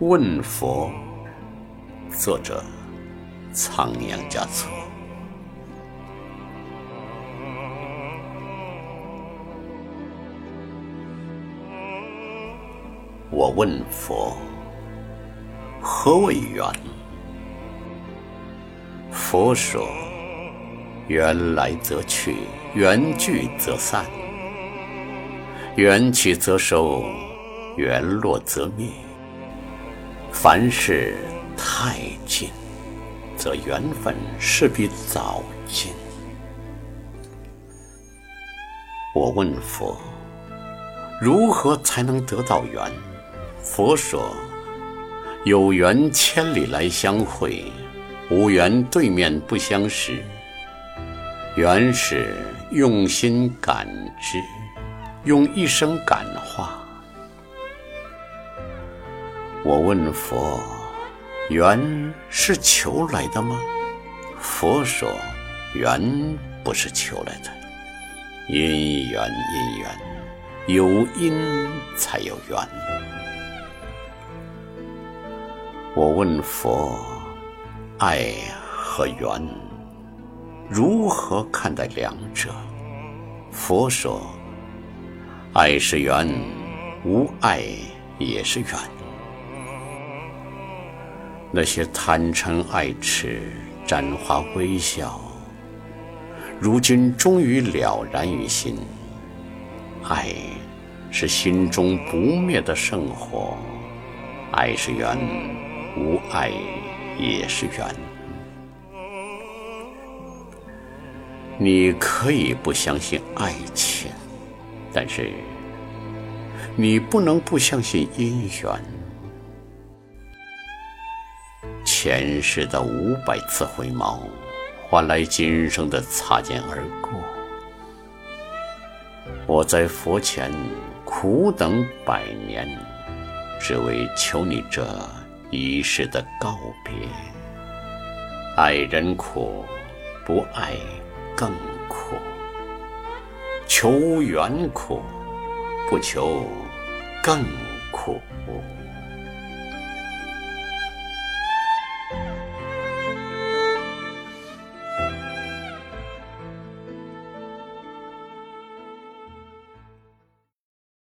问佛，作者仓央嘉措。我问佛，何为缘？佛说：缘来则去，缘聚则散，缘起则收，缘落则灭。凡事太近，则缘分势必早尽。我问佛：如何才能得到缘？佛说：有缘千里来相会，无缘对面不相识。缘是用心感知，用一生感化。我问佛：“缘是求来的吗？”佛说：“缘不是求来的，因缘因缘，有因才有缘。”我问佛：“爱和缘如何看待两者？”佛说：“爱是缘，无爱也是缘。”那些贪嗔爱痴、沾花微笑，如今终于了然于心。爱是心中不灭的圣火，爱是缘，无爱也是缘。你可以不相信爱情，但是你不能不相信姻缘。前世的五百次回眸，换来今生的擦肩而过。我在佛前苦等百年，只为求你这一世的告别。爱人苦，不爱更苦；求缘苦，不求更苦。